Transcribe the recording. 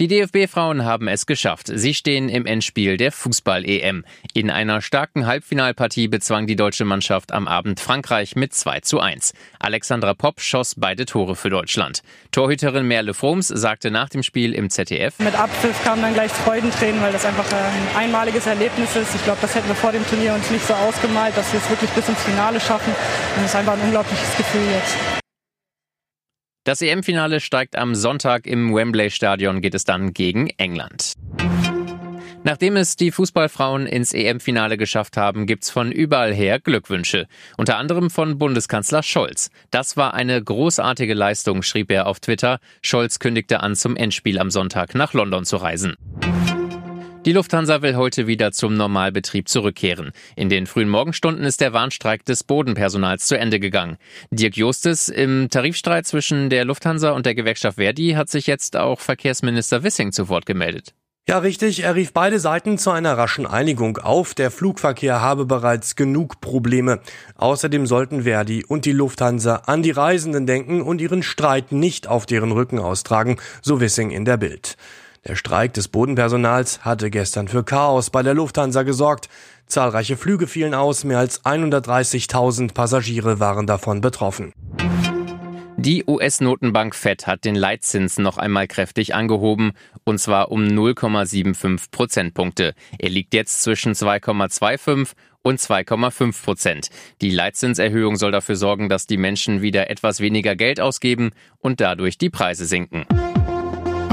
Die DFB-Frauen haben es geschafft. Sie stehen im Endspiel der Fußball-EM. In einer starken Halbfinalpartie bezwang die deutsche Mannschaft am Abend Frankreich mit 2 zu 1. Alexandra Popp schoss beide Tore für Deutschland. Torhüterin Merle Froms sagte nach dem Spiel im ZDF. Mit Abpfiff kamen dann gleich Freudentränen, weil das einfach ein einmaliges Erlebnis ist. Ich glaube, das hätten wir vor dem Turnier uns nicht so ausgemalt, dass wir es wirklich bis ins Finale schaffen. Und es ist einfach ein unglaubliches Gefühl jetzt. Das EM-Finale steigt am Sonntag im Wembley-Stadion, geht es dann gegen England. Nachdem es die Fußballfrauen ins EM-Finale geschafft haben, gibt's von überall her Glückwünsche. Unter anderem von Bundeskanzler Scholz. Das war eine großartige Leistung, schrieb er auf Twitter. Scholz kündigte an, zum Endspiel am Sonntag nach London zu reisen. Die Lufthansa will heute wieder zum Normalbetrieb zurückkehren. In den frühen Morgenstunden ist der Warnstreik des Bodenpersonals zu Ende gegangen. Dirk Justes im Tarifstreit zwischen der Lufthansa und der Gewerkschaft Verdi hat sich jetzt auch Verkehrsminister Wissing zu Wort gemeldet. Ja, richtig. Er rief beide Seiten zu einer raschen Einigung auf. Der Flugverkehr habe bereits genug Probleme. Außerdem sollten Verdi und die Lufthansa an die Reisenden denken und ihren Streit nicht auf deren Rücken austragen, so Wissing in der Bild. Der Streik des Bodenpersonals hatte gestern für Chaos bei der Lufthansa gesorgt. Zahlreiche Flüge fielen aus, mehr als 130.000 Passagiere waren davon betroffen. Die US-Notenbank Fed hat den Leitzins noch einmal kräftig angehoben, und zwar um 0,75 Prozentpunkte. Er liegt jetzt zwischen 2,25 und 2,5 Prozent. Die Leitzinserhöhung soll dafür sorgen, dass die Menschen wieder etwas weniger Geld ausgeben und dadurch die Preise sinken.